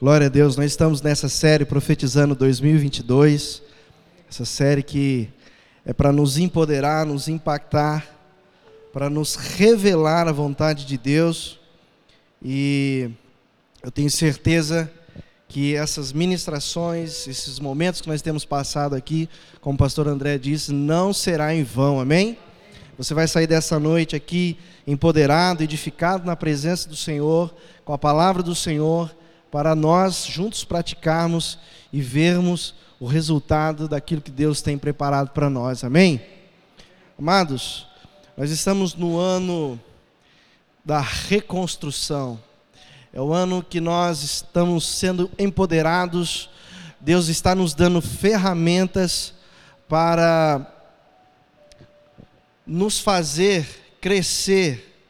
Glória a Deus, nós estamos nessa série profetizando 2022, essa série que é para nos empoderar, nos impactar, para nos revelar a vontade de Deus. E eu tenho certeza que essas ministrações, esses momentos que nós temos passado aqui, como o pastor André disse, não será em vão, amém? Você vai sair dessa noite aqui empoderado, edificado na presença do Senhor, com a palavra do Senhor para nós juntos praticarmos e vermos o resultado daquilo que Deus tem preparado para nós. Amém? Amados, nós estamos no ano da reconstrução. É o ano que nós estamos sendo empoderados. Deus está nos dando ferramentas para nos fazer crescer,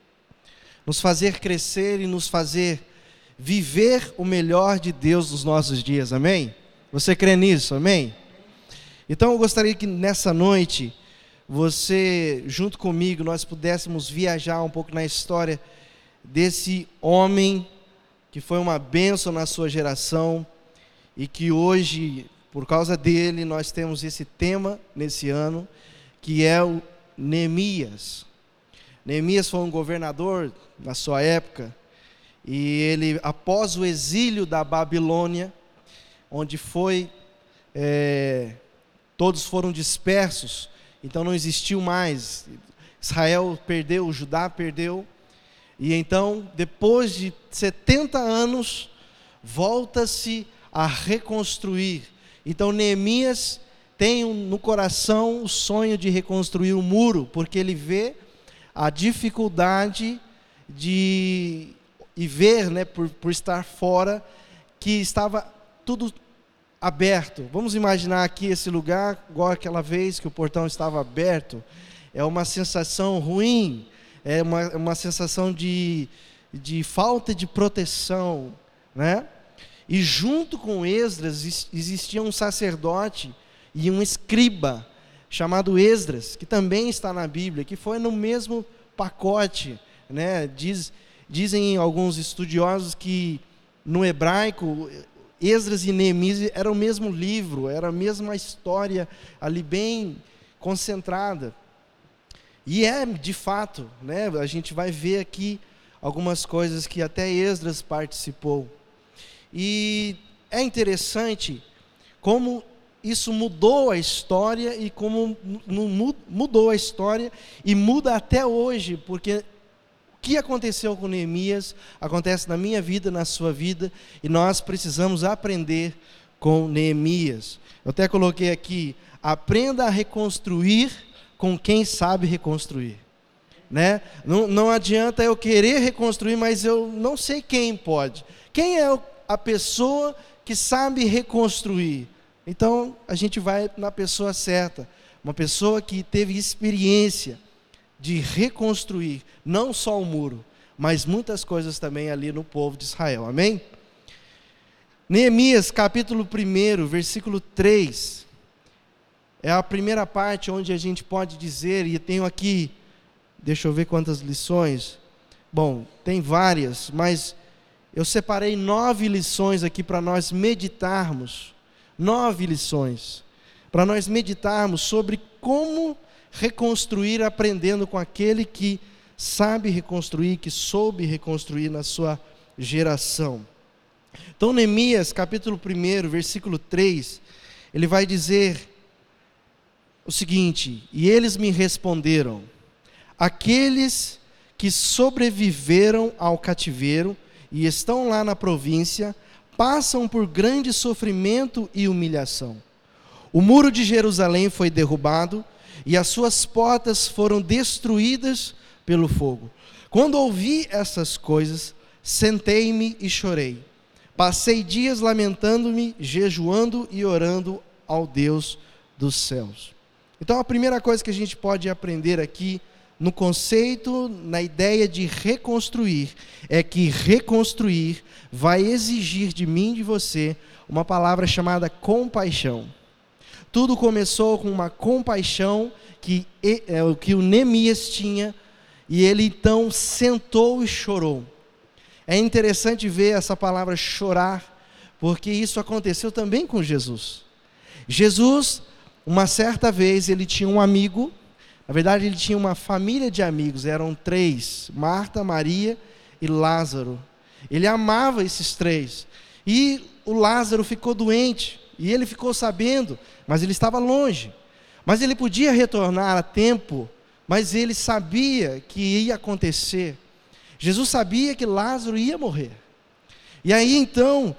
nos fazer crescer e nos fazer viver o melhor de Deus nos nossos dias, amém? Você crê nisso, amém? Então eu gostaria que nessa noite, você, junto comigo, nós pudéssemos viajar um pouco na história desse homem que foi uma bênção na sua geração e que hoje, por causa dele, nós temos esse tema nesse ano, que é o Neemias. Neemias foi um governador na sua época, e ele, após o exílio da Babilônia, onde foi, é, todos foram dispersos, então não existiu mais. Israel perdeu, Judá perdeu. E então, depois de 70 anos, volta-se a reconstruir. Então, Neemias tem no coração o sonho de reconstruir o muro, porque ele vê a dificuldade de e ver, né, por, por estar fora, que estava tudo aberto. Vamos imaginar aqui esse lugar, igual aquela vez que o portão estava aberto. É uma sensação ruim, é uma, uma sensação de, de falta de proteção, né? E junto com Esdras existia um sacerdote e um escriba chamado Esdras, que também está na Bíblia, que foi no mesmo pacote, né? Diz Dizem alguns estudiosos que no hebraico Esdras e Neemias eram o mesmo livro, era a mesma história ali bem concentrada. E é de fato, né? A gente vai ver aqui algumas coisas que até Esdras participou. E é interessante como isso mudou a história e como mudou a história e muda até hoje, porque que aconteceu com Neemias acontece na minha vida, na sua vida, e nós precisamos aprender com Neemias. Eu até coloquei aqui: aprenda a reconstruir com quem sabe reconstruir. Né? Não, não adianta eu querer reconstruir, mas eu não sei quem pode. Quem é a pessoa que sabe reconstruir? Então a gente vai na pessoa certa, uma pessoa que teve experiência de reconstruir não só o muro, mas muitas coisas também ali no povo de Israel. Amém? Neemias capítulo 1, versículo 3. É a primeira parte onde a gente pode dizer, e tenho aqui, deixa eu ver quantas lições. Bom, tem várias, mas eu separei nove lições aqui para nós meditarmos. Nove lições. Para nós meditarmos sobre como reconstruir aprendendo com aquele que sabe reconstruir, que soube reconstruir na sua geração. Então, Neemias, capítulo 1, versículo 3, ele vai dizer o seguinte: E eles me responderam: aqueles que sobreviveram ao cativeiro e estão lá na província, passam por grande sofrimento e humilhação. O muro de Jerusalém foi derrubado, e as suas portas foram destruídas pelo fogo. Quando ouvi essas coisas, sentei-me e chorei. Passei dias lamentando-me, jejuando e orando ao Deus dos céus. Então, a primeira coisa que a gente pode aprender aqui, no conceito, na ideia de reconstruir, é que reconstruir vai exigir de mim e de você uma palavra chamada compaixão. Tudo começou com uma compaixão que, é, que o Neemias tinha, e ele então sentou e chorou. É interessante ver essa palavra chorar, porque isso aconteceu também com Jesus. Jesus, uma certa vez, ele tinha um amigo, na verdade, ele tinha uma família de amigos, eram três: Marta, Maria e Lázaro. Ele amava esses três. E o Lázaro ficou doente, e ele ficou sabendo, mas ele estava longe. Mas ele podia retornar a tempo, mas ele sabia que ia acontecer. Jesus sabia que Lázaro ia morrer. E aí então,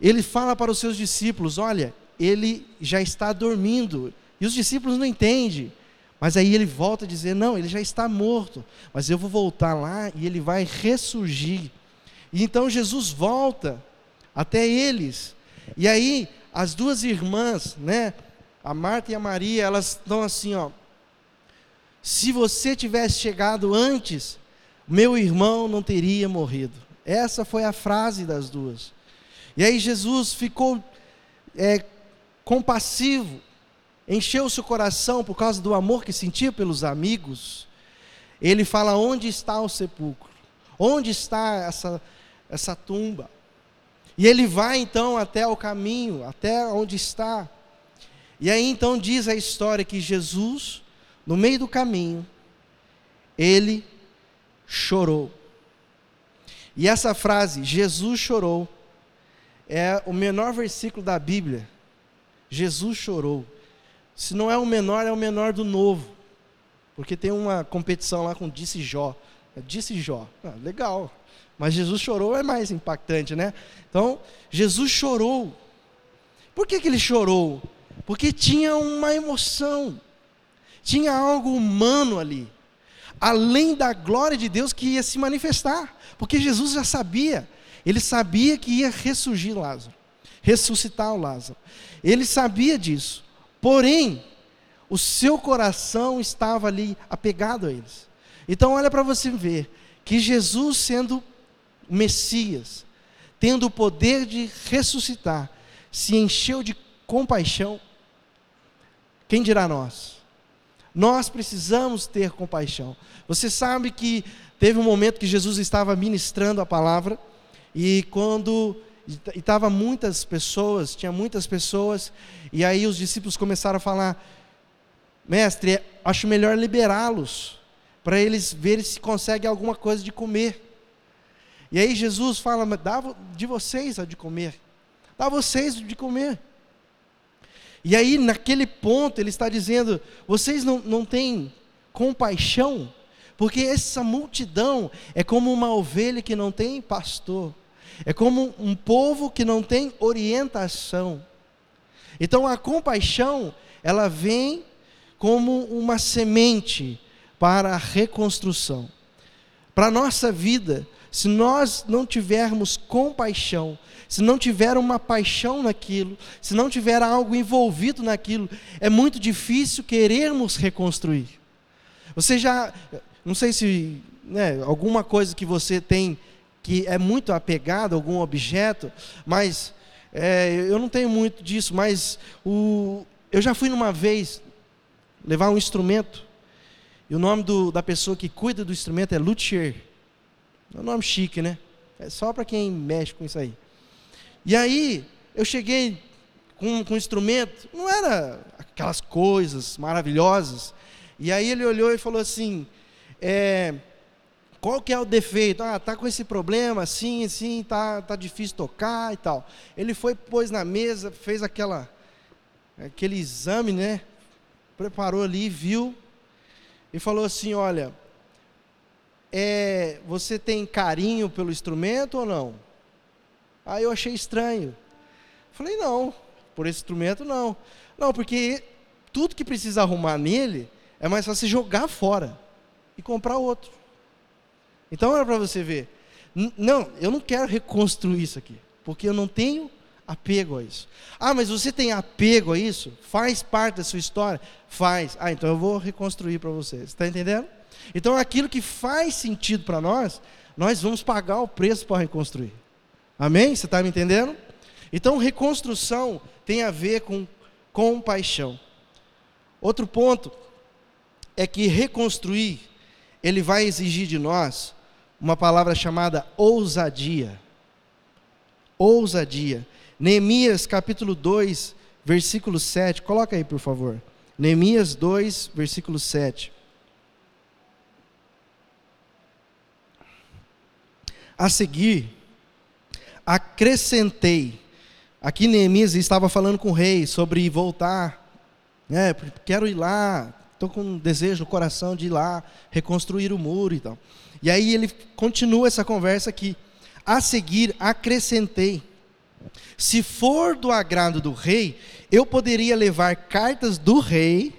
ele fala para os seus discípulos: Olha, ele já está dormindo. E os discípulos não entendem. Mas aí ele volta a dizer: Não, ele já está morto. Mas eu vou voltar lá e ele vai ressurgir. E então Jesus volta até eles. E aí as duas irmãs, né, a Marta e a Maria, elas estão assim, ó. Se você tivesse chegado antes, meu irmão não teria morrido. Essa foi a frase das duas. E aí Jesus ficou é, compassivo, encheu seu coração por causa do amor que sentia pelos amigos. Ele fala: onde está o sepulcro? Onde está essa, essa tumba? E ele vai então até o caminho, até onde está. E aí então diz a história que Jesus, no meio do caminho, ele chorou. E essa frase, Jesus chorou, é o menor versículo da Bíblia. Jesus chorou. Se não é o menor, é o menor do novo. Porque tem uma competição lá com Disse Jó. Disse Jó. Ah, legal. Mas Jesus chorou é mais impactante, né? Então, Jesus chorou. Por que, que ele chorou? Porque tinha uma emoção. Tinha algo humano ali além da glória de Deus que ia se manifestar, porque Jesus já sabia, ele sabia que ia ressurgir Lázaro, ressuscitar o Lázaro, ele sabia disso, porém, o seu coração estava ali apegado a eles. Então, olha para você ver que Jesus, sendo Messias, tendo o poder de ressuscitar, se encheu de compaixão. Quem dirá nós? Nós precisamos ter compaixão. Você sabe que teve um momento que Jesus estava ministrando a palavra e quando estava muitas pessoas, tinha muitas pessoas, e aí os discípulos começaram a falar: Mestre, acho melhor liberá-los para eles verem se conseguem alguma coisa de comer. E aí Jesus fala: dá de vocês a de comer, dá vocês de comer. E aí, naquele ponto, ele está dizendo: vocês não, não têm compaixão, porque essa multidão é como uma ovelha que não tem pastor, é como um povo que não tem orientação. Então, a compaixão, ela vem como uma semente para a reconstrução. Para a nossa vida, se nós não tivermos compaixão, se não tiver uma paixão naquilo, se não tiver algo envolvido naquilo, é muito difícil querermos reconstruir. Você já, não sei se né, alguma coisa que você tem que é muito apegado, algum objeto, mas é, eu não tenho muito disso, mas o, eu já fui numa vez levar um instrumento, e o nome do, da pessoa que cuida do instrumento é luthier. É um nome chique, né? É só para quem mexe com isso aí. E aí, eu cheguei com, com um instrumento, não era aquelas coisas maravilhosas. E aí ele olhou e falou assim: é, qual que é o defeito? Ah, tá com esse problema, assim, assim, tá, tá difícil tocar e tal. Ele foi, pôs na mesa, fez aquela, aquele exame, né? Preparou ali, viu e falou assim: olha, é, você tem carinho pelo instrumento ou não? Aí eu achei estranho. Falei, não, por esse instrumento não. Não, porque tudo que precisa arrumar nele é mais fácil jogar fora e comprar outro. Então era para você ver. Não, eu não quero reconstruir isso aqui, porque eu não tenho apego a isso. Ah, mas você tem apego a isso? Faz parte da sua história? Faz. Ah, então eu vou reconstruir para você. Está entendendo? Então aquilo que faz sentido para nós, nós vamos pagar o preço para reconstruir. Amém? Você está me entendendo? Então, reconstrução tem a ver com compaixão. Outro ponto é que reconstruir, ele vai exigir de nós uma palavra chamada ousadia. Ousadia. Neemias capítulo 2, versículo 7. Coloca aí, por favor. Neemias 2, versículo 7. A seguir, acrescentei. Aqui Neemias estava falando com o rei sobre voltar. É, quero ir lá, estou com um desejo no coração de ir lá, reconstruir o muro e tal. E aí ele continua essa conversa aqui. A seguir, acrescentei. Se for do agrado do rei, eu poderia levar cartas do rei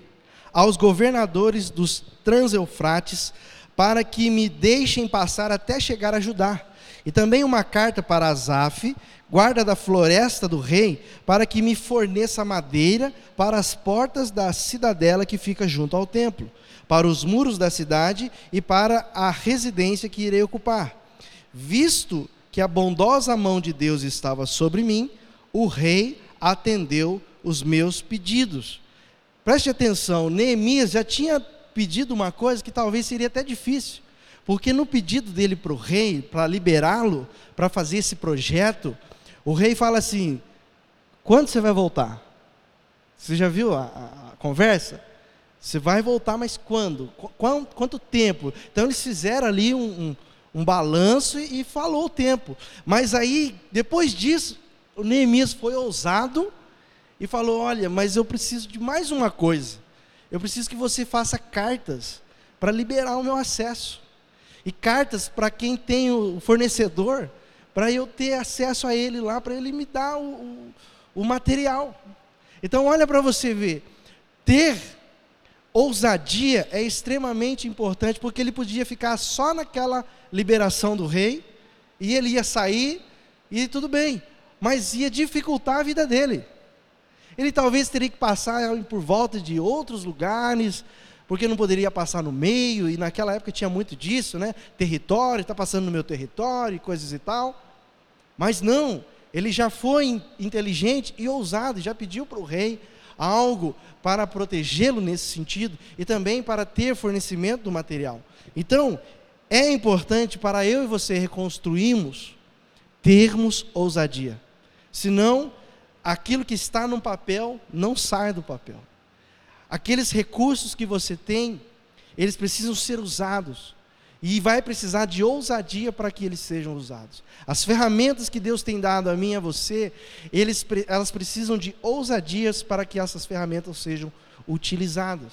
aos governadores dos Transeufrates para que me deixem passar até chegar a Judá e também uma carta para Asaf, guarda da floresta do rei, para que me forneça madeira para as portas da cidadela que fica junto ao templo, para os muros da cidade e para a residência que irei ocupar. Visto que a bondosa mão de Deus estava sobre mim, o rei atendeu os meus pedidos. Preste atenção, Neemias já tinha pedido uma coisa que talvez seria até difícil. Porque no pedido dele para o rei, para liberá-lo, para fazer esse projeto, o rei fala assim: quando você vai voltar? Você já viu a, a, a conversa? Você vai voltar, mas quando? Qu quanto tempo? Então eles fizeram ali um, um, um balanço e, e, falou o tempo. Mas aí, depois disso, o Neemias foi ousado e falou: Olha, mas eu preciso de mais uma coisa. Eu preciso que você faça cartas para liberar o meu acesso e cartas para quem tem o fornecedor, para eu ter acesso a ele lá, para ele me dar o, o, o material. Então, olha para você ver, ter ousadia é extremamente importante, porque ele podia ficar só naquela liberação do rei, e ele ia sair, e tudo bem, mas ia dificultar a vida dele. Ele talvez teria que passar por volta de outros lugares, porque não poderia passar no meio, e naquela época tinha muito disso, né? Território, está passando no meu território, coisas e tal. Mas não, ele já foi inteligente e ousado, já pediu para o rei algo para protegê-lo nesse sentido e também para ter fornecimento do material. Então, é importante para eu e você reconstruirmos, termos ousadia. Senão, aquilo que está no papel não sai do papel. Aqueles recursos que você tem, eles precisam ser usados. E vai precisar de ousadia para que eles sejam usados. As ferramentas que Deus tem dado a mim e a você, eles, elas precisam de ousadias para que essas ferramentas sejam utilizadas.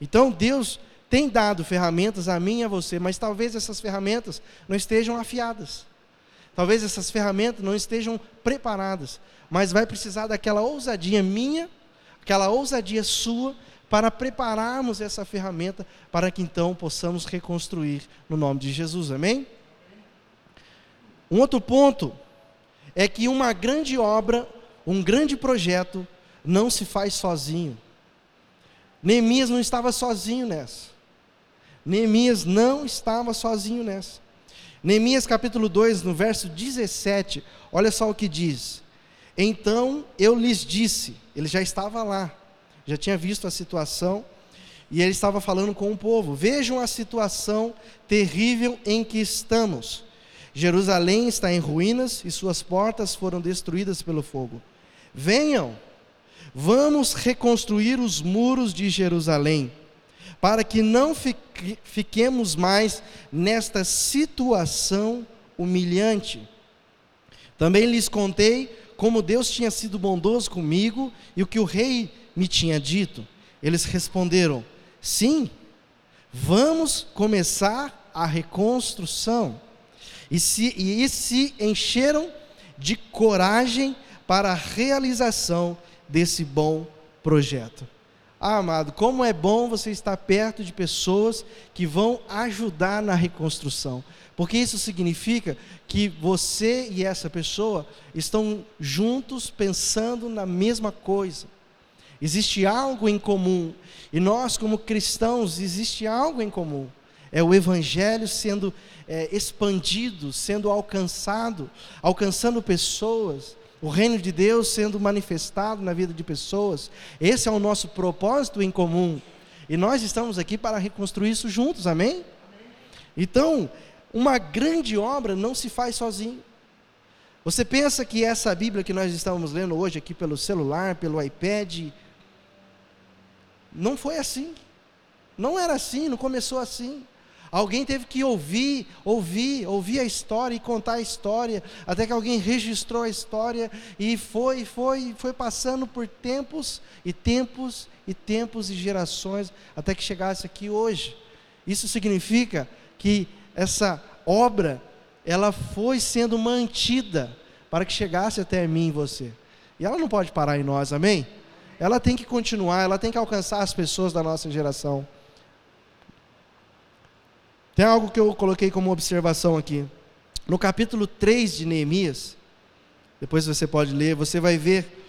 Então, Deus tem dado ferramentas a mim e a você, mas talvez essas ferramentas não estejam afiadas. Talvez essas ferramentas não estejam preparadas, mas vai precisar daquela ousadia minha, aquela ousadia sua para prepararmos essa ferramenta para que então possamos reconstruir no nome de Jesus. Amém? Um outro ponto é que uma grande obra, um grande projeto, não se faz sozinho. Neemias não estava sozinho nessa. Neemias não estava sozinho nessa. Neemias capítulo 2, no verso 17, olha só o que diz: Então eu lhes disse, ele já estava lá, já tinha visto a situação e ele estava falando com o povo: Vejam a situação terrível em que estamos. Jerusalém está em ruínas e suas portas foram destruídas pelo fogo. Venham, vamos reconstruir os muros de Jerusalém, para que não fiquemos mais nesta situação humilhante. Também lhes contei como Deus tinha sido bondoso comigo e o que o rei me tinha dito? Eles responderam: Sim, vamos começar a reconstrução. E se, e se encheram de coragem para a realização desse bom projeto. Ah, amado, como é bom você estar perto de pessoas que vão ajudar na reconstrução. Porque isso significa que você e essa pessoa estão juntos pensando na mesma coisa. Existe algo em comum. E nós, como cristãos, existe algo em comum. É o Evangelho sendo é, expandido, sendo alcançado, alcançando pessoas. O reino de Deus sendo manifestado na vida de pessoas. Esse é o nosso propósito em comum. E nós estamos aqui para reconstruir isso juntos, amém? Então, uma grande obra não se faz sozinho. Você pensa que essa Bíblia que nós estamos lendo hoje aqui pelo celular, pelo iPad, não foi assim. Não era assim, não começou assim. Alguém teve que ouvir, ouvir, ouvir a história e contar a história, até que alguém registrou a história e foi, foi, foi passando por tempos e tempos e tempos e gerações até que chegasse aqui hoje. Isso significa que essa obra ela foi sendo mantida para que chegasse até mim e você. E ela não pode parar em nós, amém? Ela tem que continuar, ela tem que alcançar as pessoas da nossa geração. Tem algo que eu coloquei como observação aqui. No capítulo 3 de Neemias, depois você pode ler, você vai ver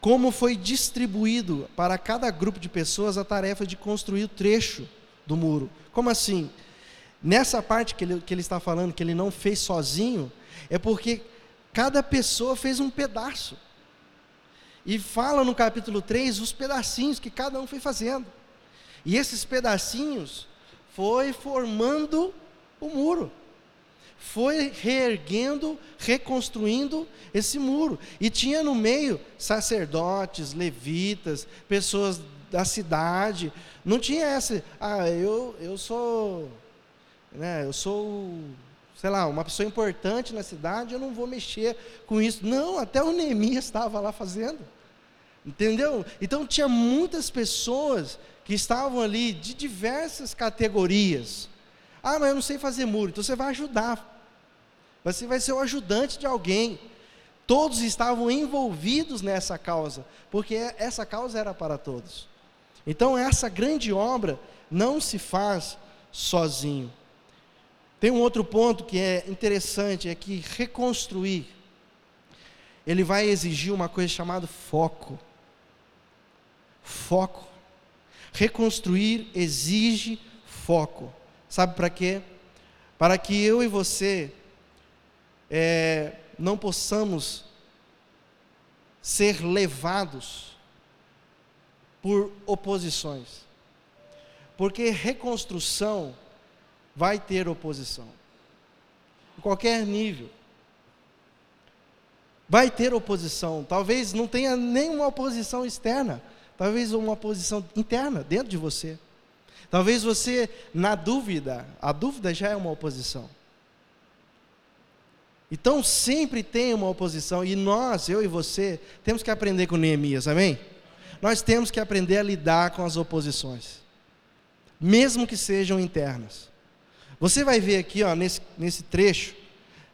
como foi distribuído para cada grupo de pessoas a tarefa de construir o trecho do muro. Como assim? Nessa parte que ele, que ele está falando, que ele não fez sozinho, é porque cada pessoa fez um pedaço. E fala no capítulo 3 os pedacinhos que cada um foi fazendo. E esses pedacinhos foi formando o muro. Foi reerguendo, reconstruindo esse muro. E tinha no meio sacerdotes, levitas, pessoas da cidade. Não tinha essa, ah, eu, eu sou né, eu sou, sei lá, uma pessoa importante na cidade, eu não vou mexer com isso. Não, até o Neemias estava lá fazendo. Entendeu? Então tinha muitas pessoas que estavam ali de diversas categorias. Ah, mas eu não sei fazer muro, então você vai ajudar. Você vai ser o ajudante de alguém. Todos estavam envolvidos nessa causa, porque essa causa era para todos. Então essa grande obra não se faz sozinho. Tem um outro ponto que é interessante, é que reconstruir, ele vai exigir uma coisa chamada foco. Foco. Reconstruir exige foco. Sabe para quê? Para que eu e você é, não possamos ser levados por oposições. Porque reconstrução vai ter oposição. Em qualquer nível. Vai ter oposição. Talvez não tenha nenhuma oposição externa. Talvez uma oposição interna, dentro de você. Talvez você, na dúvida, a dúvida já é uma oposição. Então sempre tem uma oposição. E nós, eu e você, temos que aprender com Neemias, amém? Nós temos que aprender a lidar com as oposições, mesmo que sejam internas. Você vai ver aqui, ó, nesse, nesse trecho,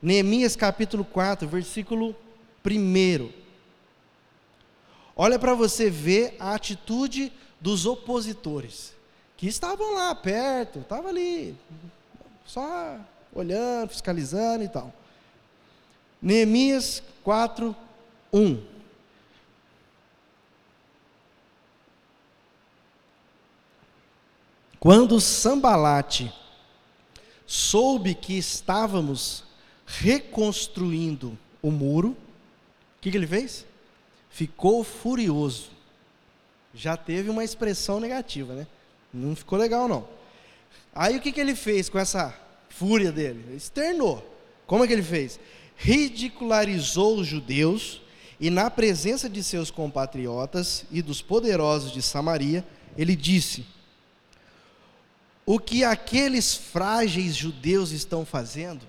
Neemias capítulo 4, versículo 1. Olha para você ver a atitude dos opositores, que estavam lá perto, estavam ali, só olhando, fiscalizando e tal. Neemias 4, 1. Quando Sambalate soube que estávamos reconstruindo o muro, o que, que ele fez? Ficou furioso. Já teve uma expressão negativa, né? Não ficou legal, não. Aí o que, que ele fez com essa fúria dele? Ele externou. Como é que ele fez? Ridicularizou os judeus e, na presença de seus compatriotas e dos poderosos de Samaria, ele disse: o que aqueles frágeis judeus estão fazendo?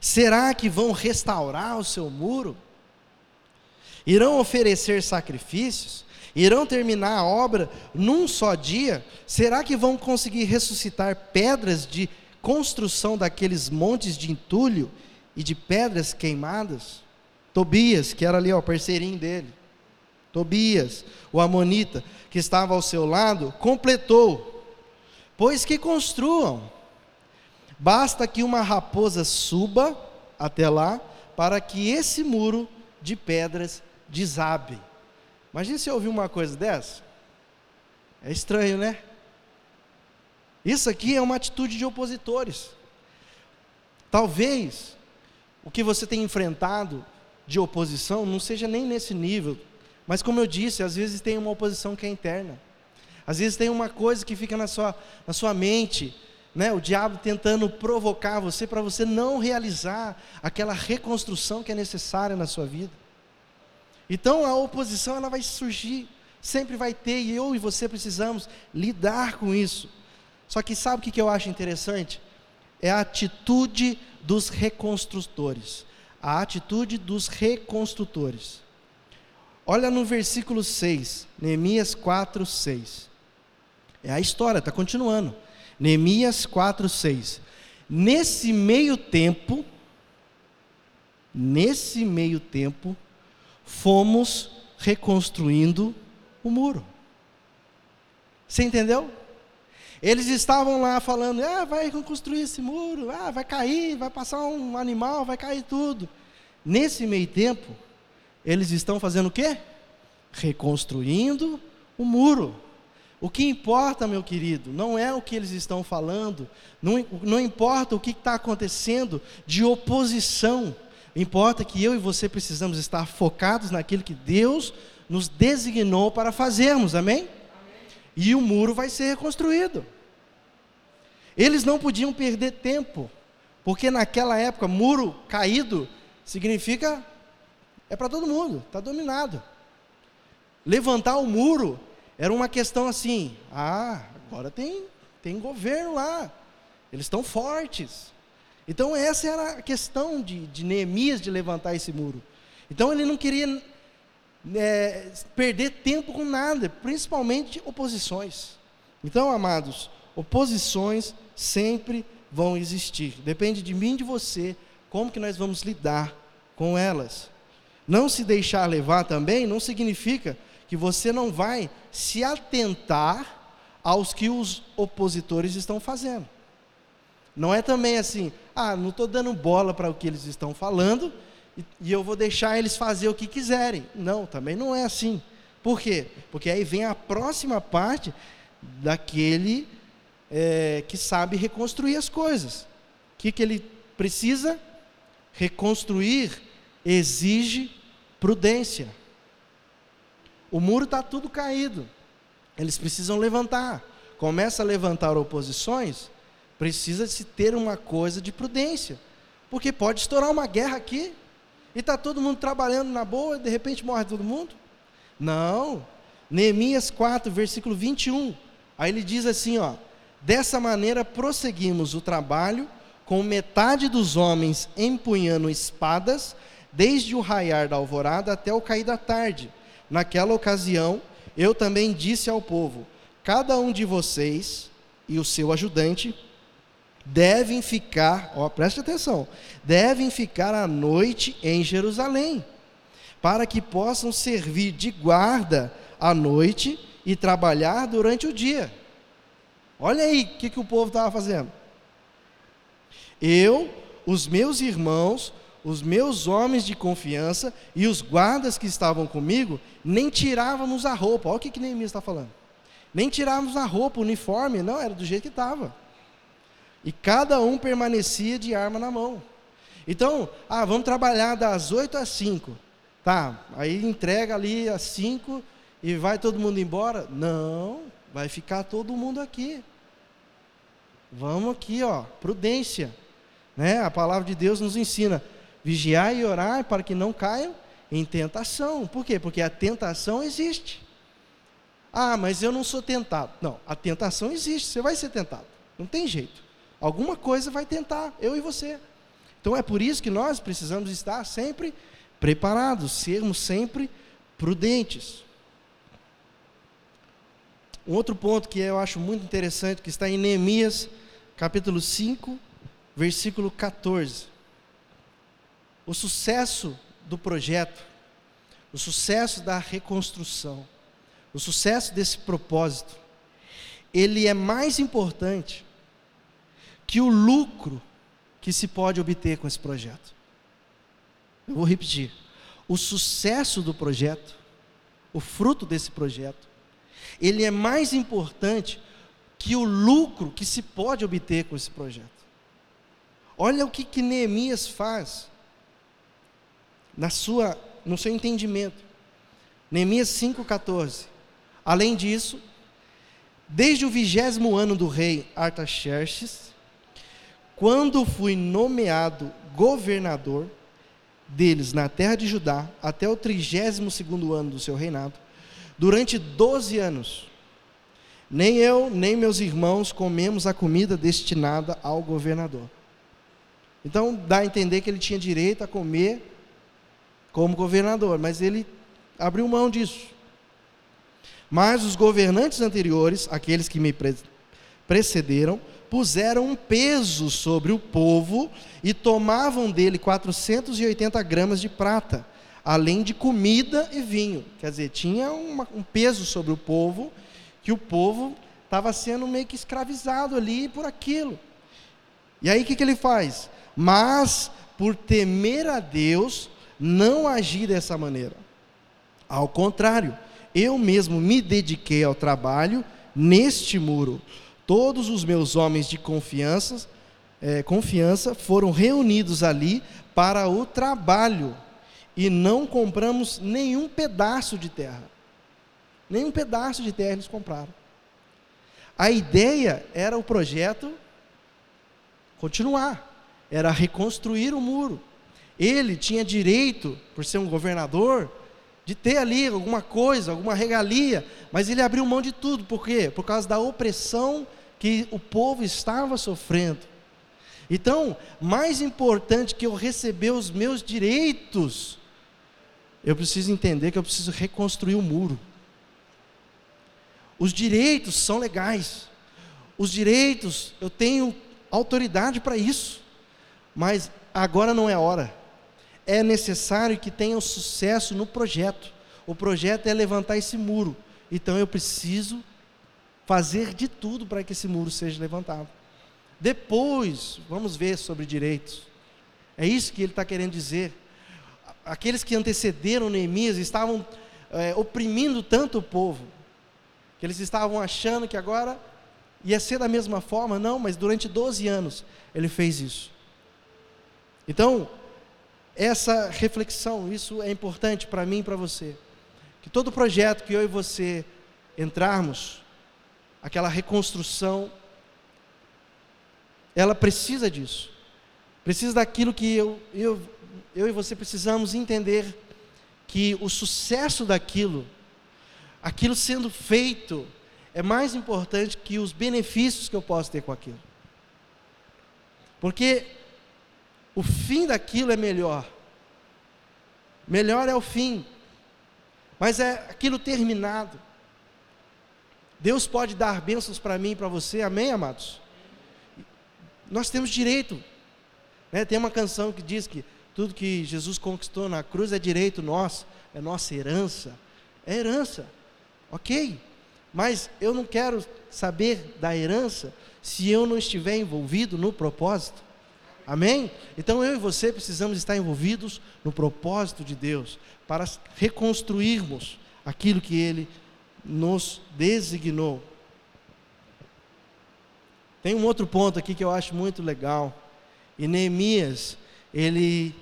Será que vão restaurar o seu muro? Irão oferecer sacrifícios? Irão terminar a obra num só dia? Será que vão conseguir ressuscitar pedras de construção daqueles montes de entulho e de pedras queimadas? Tobias, que era ali o parceirinho dele, Tobias, o Amonita, que estava ao seu lado, completou Pois que construam. Basta que uma raposa suba até lá para que esse muro de pedras desabe. Imagina se ouvir uma coisa dessa. É estranho, né? Isso aqui é uma atitude de opositores. Talvez o que você tem enfrentado de oposição não seja nem nesse nível, mas como eu disse, às vezes tem uma oposição que é interna. Às vezes tem uma coisa que fica na sua, na sua mente, né, o diabo tentando provocar você para você não realizar aquela reconstrução que é necessária na sua vida. Então a oposição ela vai surgir, sempre vai ter, e eu e você precisamos lidar com isso. Só que sabe o que eu acho interessante? É a atitude dos reconstrutores. A atitude dos reconstrutores. Olha no versículo 6, Neemias 4, 6. É a história, está continuando. Neemias 4, 6. Nesse meio tempo, nesse meio tempo, fomos reconstruindo o muro. Você entendeu? Eles estavam lá falando, ah, vai reconstruir esse muro, ah, vai cair, vai passar um animal, vai cair tudo. Nesse meio tempo, eles estão fazendo o quê? Reconstruindo o muro. O que importa, meu querido, não é o que eles estão falando, não, não importa o que está acontecendo de oposição, importa que eu e você precisamos estar focados naquilo que Deus nos designou para fazermos, amém? amém? E o muro vai ser reconstruído. Eles não podiam perder tempo, porque naquela época, muro caído significa é para todo mundo, está dominado. Levantar o muro era uma questão assim: ah, agora tem, tem governo lá, eles estão fortes. Então, essa era a questão de, de Neemias de levantar esse muro. Então, ele não queria é, perder tempo com nada, principalmente oposições. Então, amados, oposições sempre vão existir. Depende de mim e de você, como que nós vamos lidar com elas. Não se deixar levar também não significa que você não vai se atentar aos que os opositores estão fazendo. Não é também assim, ah, não estou dando bola para o que eles estão falando e, e, eu vou deixar eles fazer o que quiserem. Não, também não é assim. Por quê? Porque aí vem a próxima parte daquele é, que sabe reconstruir as coisas. O que, que ele precisa? Reconstruir exige prudência. O muro está tudo caído. Eles precisam levantar. Começa a levantar oposições, precisa se ter uma coisa de prudência. Porque pode estourar uma guerra aqui, e está todo mundo trabalhando na boa, e de repente morre todo mundo. Não. Neemias 4, versículo 21. Aí ele diz assim, ó: Dessa maneira prosseguimos o trabalho com metade dos homens empunhando espadas, desde o raiar da alvorada até o cair da tarde Naquela ocasião, eu também disse ao povo: cada um de vocês e o seu ajudante devem ficar, ó, preste atenção, devem ficar à noite em Jerusalém, para que possam servir de guarda à noite e trabalhar durante o dia. Olha aí o que, que o povo estava fazendo. Eu, os meus irmãos, os meus homens de confiança e os guardas que estavam comigo, nem tirávamos a roupa. Olha o que, que Neemias está falando. Nem tirávamos a roupa, o uniforme, não, era do jeito que estava. E cada um permanecia de arma na mão. Então, ah, vamos trabalhar das 8 às 5. Tá, aí entrega ali às 5 e vai todo mundo embora? Não, vai ficar todo mundo aqui. Vamos aqui, ó, prudência. Né? A palavra de Deus nos ensina Vigiar e orar para que não caiam em tentação. Por quê? Porque a tentação existe. Ah, mas eu não sou tentado. Não, a tentação existe, você vai ser tentado. Não tem jeito. Alguma coisa vai tentar, eu e você. Então é por isso que nós precisamos estar sempre preparados, sermos sempre prudentes. Um outro ponto que eu acho muito interessante, que está em Neemias, capítulo 5, versículo 14 o sucesso do projeto, o sucesso da reconstrução, o sucesso desse propósito, ele é mais importante que o lucro que se pode obter com esse projeto. Eu vou repetir. O sucesso do projeto, o fruto desse projeto, ele é mais importante que o lucro que se pode obter com esse projeto. Olha o que, que Neemias faz na sua, no seu entendimento. Neemias 5,14. Além disso, Desde o vigésimo ano do rei Artaxerxes, quando fui nomeado governador deles na terra de Judá, até o trigésimo segundo ano do seu reinado, durante doze anos, nem eu, nem meus irmãos comemos a comida destinada ao governador. Então dá a entender que ele tinha direito a comer como governador, mas ele abriu mão disso. Mas os governantes anteriores, aqueles que me precederam, puseram um peso sobre o povo e tomavam dele 480 gramas de prata, além de comida e vinho. Quer dizer, tinha uma, um peso sobre o povo, que o povo estava sendo meio que escravizado ali por aquilo. E aí o que, que ele faz? Mas, por temer a Deus, não agir dessa maneira. Ao contrário, eu mesmo me dediquei ao trabalho neste muro. Todos os meus homens de confiança, é, confiança foram reunidos ali para o trabalho e não compramos nenhum pedaço de terra. Nenhum pedaço de terra eles compraram. A ideia era o projeto continuar, era reconstruir o muro. Ele tinha direito, por ser um governador, de ter ali alguma coisa, alguma regalia, mas ele abriu mão de tudo, por quê? Por causa da opressão que o povo estava sofrendo. Então, mais importante que eu receber os meus direitos, eu preciso entender que eu preciso reconstruir o muro. Os direitos são legais, os direitos, eu tenho autoridade para isso, mas agora não é hora é necessário que tenha um sucesso no projeto. O projeto é levantar esse muro. Então eu preciso fazer de tudo para que esse muro seja levantado. Depois, vamos ver sobre direitos. É isso que ele está querendo dizer. Aqueles que antecederam Neemias estavam é, oprimindo tanto o povo, que eles estavam achando que agora ia ser da mesma forma. Não, mas durante 12 anos ele fez isso. Então, essa reflexão, isso é importante para mim e para você. Que todo projeto que eu e você entrarmos, aquela reconstrução, ela precisa disso. Precisa daquilo que eu, eu, eu e você precisamos entender que o sucesso daquilo, aquilo sendo feito, é mais importante que os benefícios que eu posso ter com aquilo. Porque o fim daquilo é melhor. Melhor é o fim. Mas é aquilo terminado. Deus pode dar bênçãos para mim e para você, amém, amados? Nós temos direito. Né? Tem uma canção que diz que tudo que Jesus conquistou na cruz é direito nosso, é nossa herança. É herança, ok? Mas eu não quero saber da herança se eu não estiver envolvido no propósito. Amém? Então eu e você precisamos estar envolvidos no propósito de Deus para reconstruirmos aquilo que Ele nos designou. Tem um outro ponto aqui que eu acho muito legal. E Neemias, ele,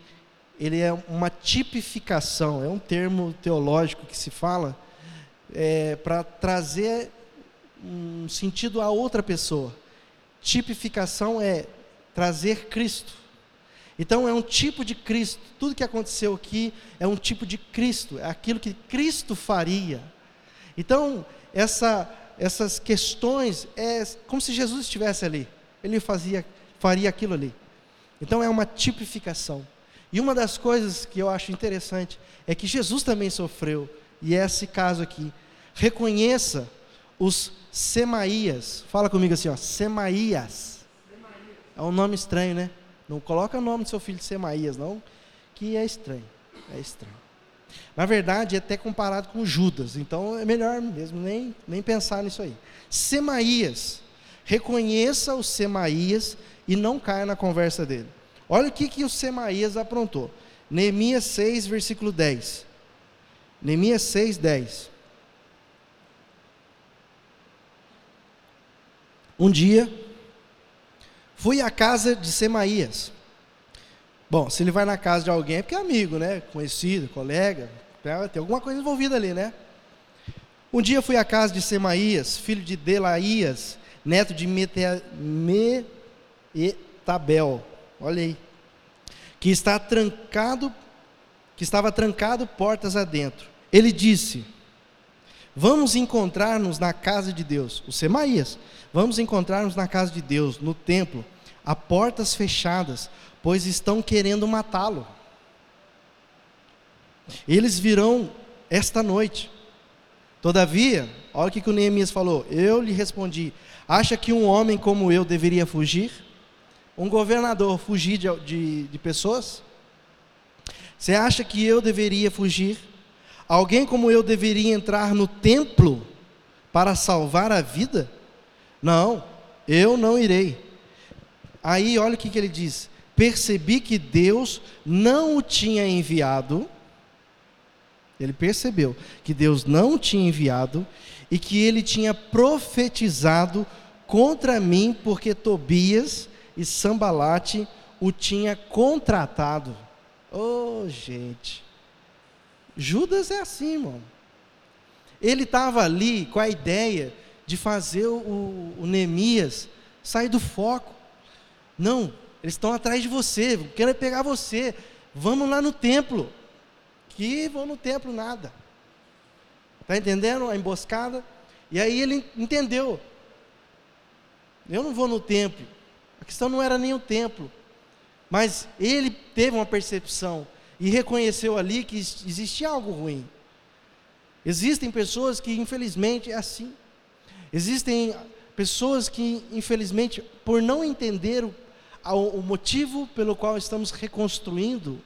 ele é uma tipificação, é um termo teológico que se fala é, para trazer um sentido a outra pessoa. Tipificação é trazer Cristo. Então é um tipo de Cristo. Tudo que aconteceu aqui é um tipo de Cristo, é aquilo que Cristo faria. Então, essa, essas questões é como se Jesus estivesse ali. Ele fazia, faria aquilo ali. Então é uma tipificação. E uma das coisas que eu acho interessante é que Jesus também sofreu, e é esse caso aqui. Reconheça os Semaías. Fala comigo assim, ó, Semaías é um nome estranho, né? Não coloca o nome do seu filho de Semaías, não, que é estranho. É estranho. Na verdade, é até comparado com Judas, então é melhor mesmo nem, nem pensar nisso aí. Semaías, reconheça o Semaías e não caia na conversa dele. Olha o que, que o Semaías aprontou. Neemias 6, versículo 10. Neemias 6, 10. Um dia, Fui à casa de Semaías. Bom, se ele vai na casa de alguém é porque é amigo, né? Conhecido, colega, tem alguma coisa envolvida ali, né? Um dia fui à casa de Semaías, filho de Delaías, neto de Metabel. Olha aí. Que está trancado, que estava trancado portas adentro. Ele disse: Vamos encontrar-nos na casa de Deus. O Semaías. Vamos encontrar-nos na casa de Deus, no templo, a portas fechadas, pois estão querendo matá-lo. Eles virão esta noite. Todavia, olha o que o Neemias falou. Eu lhe respondi: Acha que um homem como eu deveria fugir? Um governador fugir de, de, de pessoas? Você acha que eu deveria fugir? Alguém como eu deveria entrar no templo para salvar a vida? Não, eu não irei. Aí olha o que, que ele diz: Percebi que Deus não o tinha enviado ele percebeu que Deus não tinha enviado e que ele tinha profetizado contra mim porque Tobias e Sambalate o tinha contratado. Oh, gente. Judas é assim, irmão. Ele estava ali com a ideia de fazer o, o Neemias sair do foco. Não, eles estão atrás de você, querem pegar você. Vamos lá no templo que vão no templo nada. Está entendendo a emboscada? E aí ele entendeu. Eu não vou no templo. A questão não era nem o templo. Mas ele teve uma percepção e reconheceu ali que existia algo ruim. Existem pessoas que, infelizmente, é assim. Existem pessoas que, infelizmente, por não entender o, o motivo pelo qual estamos reconstruindo,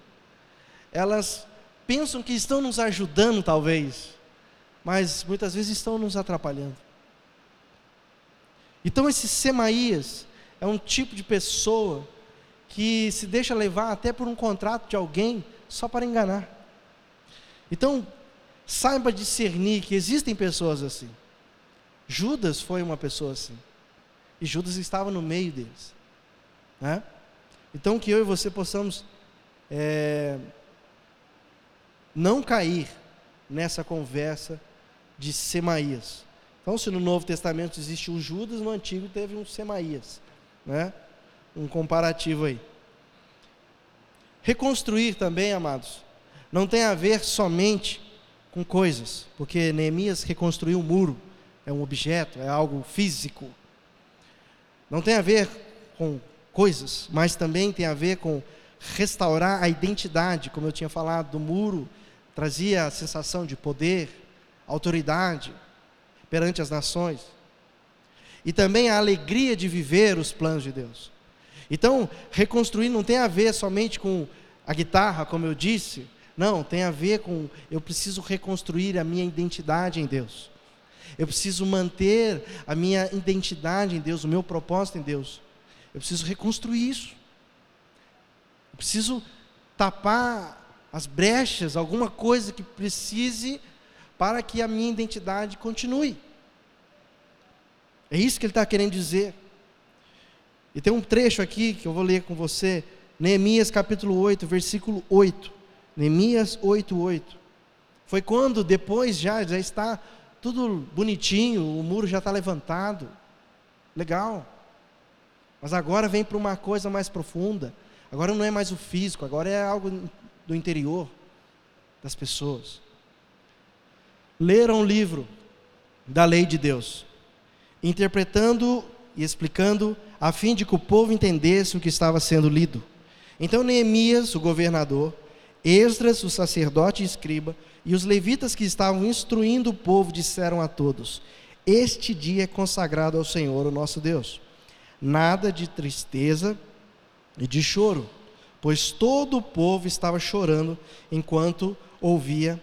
elas pensam que estão nos ajudando, talvez, mas muitas vezes estão nos atrapalhando. Então, esse Semaías é um tipo de pessoa que se deixa levar até por um contrato de alguém só para enganar. Então, saiba discernir que existem pessoas assim. Judas foi uma pessoa assim. E Judas estava no meio deles. Né? Então, que eu e você possamos é, não cair nessa conversa de Semaías. Então, se no Novo Testamento existe um Judas, no Antigo teve um Semaías, né? Um comparativo aí. Reconstruir também, amados, não tem a ver somente com coisas, porque Neemias reconstruiu um muro, é um objeto, é algo físico. Não tem a ver com coisas, mas também tem a ver com restaurar a identidade, como eu tinha falado, do muro trazia a sensação de poder, autoridade perante as nações. E também a alegria de viver os planos de Deus. Então, reconstruir não tem a ver somente com a guitarra, como eu disse, não, tem a ver com eu preciso reconstruir a minha identidade em Deus. Eu preciso manter a minha identidade em Deus, o meu propósito em Deus. Eu preciso reconstruir isso. Eu preciso tapar as brechas, alguma coisa que precise para que a minha identidade continue. É isso que ele está querendo dizer. E tem um trecho aqui que eu vou ler com você, Neemias capítulo 8, versículo 8. Neemias 8, 8. Foi quando depois já, já está tudo bonitinho, o muro já está levantado. Legal. Mas agora vem para uma coisa mais profunda. Agora não é mais o físico, agora é algo do interior das pessoas. Leram o livro da lei de Deus, interpretando e explicando, a fim de que o povo entendesse o que estava sendo lido. Então Neemias, o governador, Esdras, o sacerdote e escriba, e os levitas que estavam instruindo o povo disseram a todos: Este dia é consagrado ao Senhor, o nosso Deus. Nada de tristeza e de choro pois todo o povo estava chorando enquanto ouvia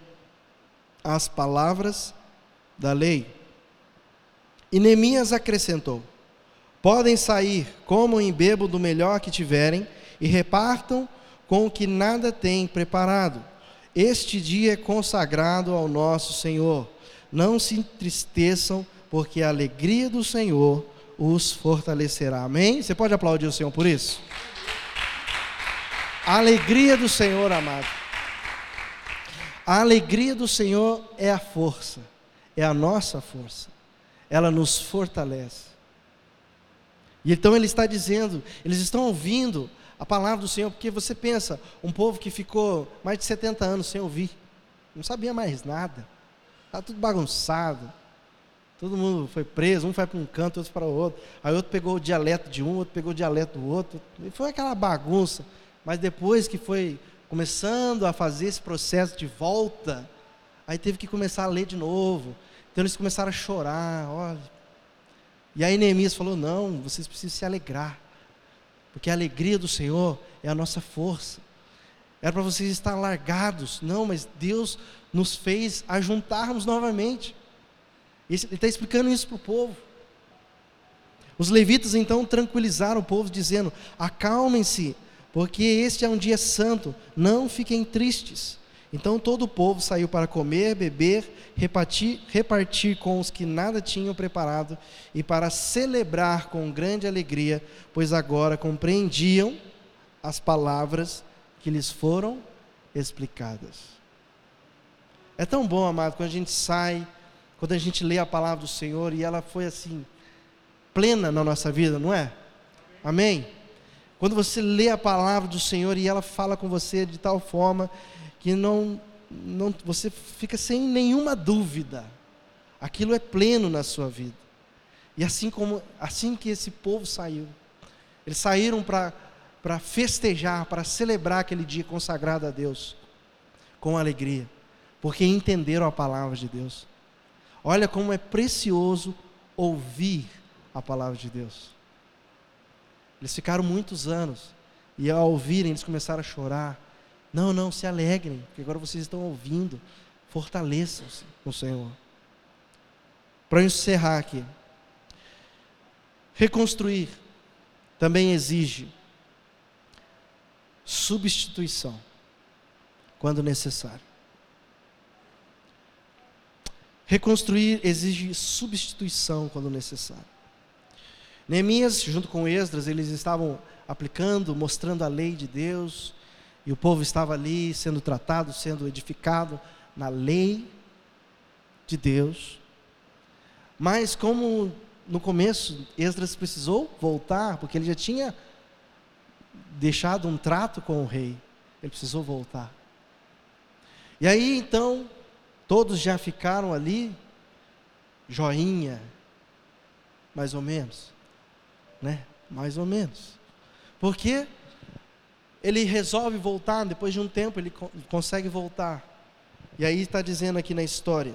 as palavras da lei. E Neemias acrescentou: Podem sair, comam e bebam do melhor que tiverem, e repartam com o que nada têm preparado. Este dia é consagrado ao nosso Senhor. Não se entristeçam, porque a alegria do Senhor os fortalecerá. Amém? Você pode aplaudir o Senhor por isso? A alegria do Senhor, amado. A alegria do Senhor é a força, é a nossa força, ela nos fortalece. E então ele está dizendo, eles estão ouvindo a palavra do Senhor, porque você pensa, um povo que ficou mais de 70 anos sem ouvir, não sabia mais nada, estava tudo bagunçado, todo mundo foi preso, um foi para um canto, outro para o outro, aí outro pegou o dialeto de um, outro pegou o dialeto do outro, e foi aquela bagunça, mas depois que foi começando a fazer esse processo de volta, aí teve que começar a ler de novo, então eles começaram a chorar, olha, e aí Neemias falou: não, vocês precisam se alegrar, porque a alegria do Senhor é a nossa força. Era para vocês estar largados, não, mas Deus nos fez ajuntarmos novamente. Ele está explicando isso para o povo. Os levitas então tranquilizaram o povo, dizendo: Acalmem-se, porque este é um dia santo, não fiquem tristes. Então todo o povo saiu para comer, beber, repartir, repartir com os que nada tinham preparado e para celebrar com grande alegria, pois agora compreendiam as palavras que lhes foram explicadas. É tão bom, amado, quando a gente sai, quando a gente lê a palavra do Senhor e ela foi assim, plena na nossa vida, não é? Amém? Quando você lê a palavra do Senhor e ela fala com você de tal forma que não, não, você fica sem nenhuma dúvida. Aquilo é pleno na sua vida. E assim como assim que esse povo saiu, eles saíram para para festejar, para celebrar aquele dia consagrado a Deus com alegria, porque entenderam a palavra de Deus. Olha como é precioso ouvir a palavra de Deus. Eles ficaram muitos anos e ao ouvirem eles começaram a chorar, não, não, se alegrem, porque agora vocês estão ouvindo. Fortaleçam-se com o Senhor. Para encerrar aqui, reconstruir também exige substituição, quando necessário. Reconstruir exige substituição quando necessário. Neemias, junto com Esdras, eles estavam aplicando, mostrando a lei de Deus, e o povo estava ali sendo tratado, sendo edificado na lei de Deus. Mas como no começo Esdras precisou voltar, porque ele já tinha deixado um trato com o rei, ele precisou voltar. E aí então, todos já ficaram ali, joinha, mais ou menos, né? Mais ou menos. Porque ele resolve voltar, depois de um tempo ele consegue voltar. E aí está dizendo aqui na história.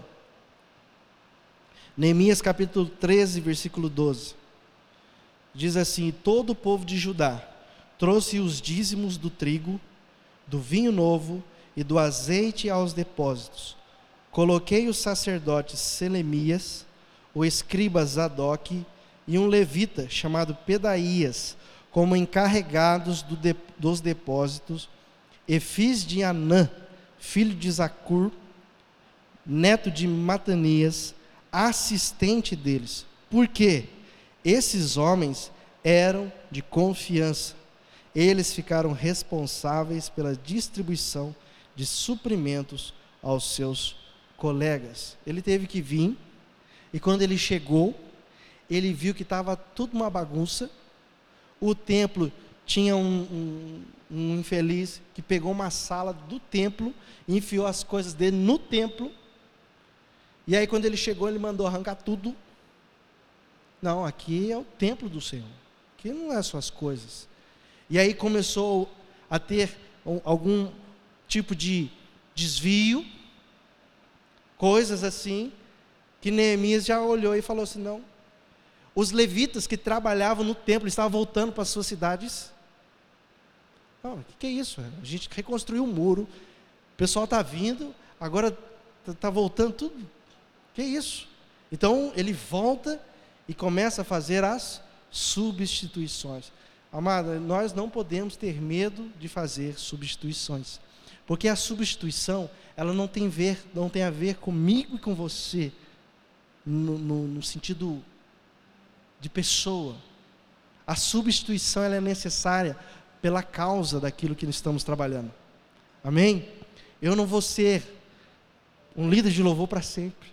Neemias capítulo 13, versículo 12. Diz assim: Todo o povo de Judá trouxe os dízimos do trigo, do vinho novo e do azeite aos depósitos. Coloquei os sacerdotes Selemias, o escriba Zadok e um levita chamado Pedaías como encarregados do de, dos depósitos, e fiz de Anã, filho de Zacur, neto de Matanias, assistente deles. Porque esses homens eram de confiança. Eles ficaram responsáveis pela distribuição de suprimentos aos seus colegas. Ele teve que vir, e quando ele chegou, ele viu que estava tudo uma bagunça o templo tinha um, um, um, infeliz que pegou uma sala do templo enfiou as coisas dele no templo. E aí, quando ele chegou, ele mandou arrancar tudo. Não, aqui é o templo do Senhor. Aqui não é suas coisas. E aí começou a ter algum tipo de desvio, coisas assim, que Neemias já olhou e falou assim: não, os levitas que trabalhavam no templo estavam voltando para as suas cidades. o que, que é isso? A gente reconstruiu o um muro, o pessoal está vindo, agora está tá voltando tudo. O que é isso? Então ele volta e começa a fazer as substituições. Amada, nós não podemos ter medo de fazer substituições. Porque a substituição, ela não tem, ver, não tem a ver comigo e com você, no, no, no sentido de pessoa. A substituição ela é necessária pela causa daquilo que estamos trabalhando. Amém? Eu não vou ser um líder de louvor para sempre.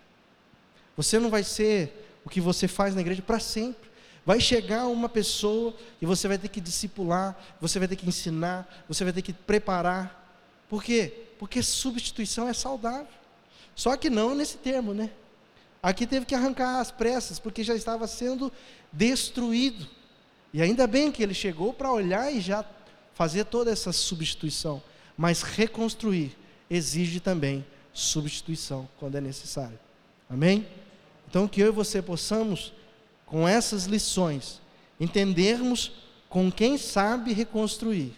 Você não vai ser o que você faz na igreja para sempre. Vai chegar uma pessoa e você vai ter que discipular, você vai ter que ensinar, você vai ter que preparar. Por quê? Porque substituição é saudável. Só que não nesse termo, né? Aqui teve que arrancar as pressas, porque já estava sendo destruído. E ainda bem que ele chegou para olhar e já fazer toda essa substituição. Mas reconstruir exige também substituição quando é necessário. Amém? Então que eu e você possamos, com essas lições, entendermos com quem sabe reconstruir,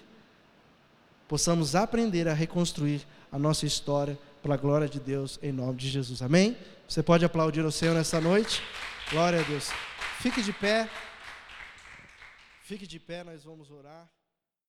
possamos aprender a reconstruir a nossa história pela glória de Deus, em nome de Jesus. Amém? Você pode aplaudir o Senhor nessa noite? Glória a Deus. Fique de pé. Fique de pé, nós vamos orar.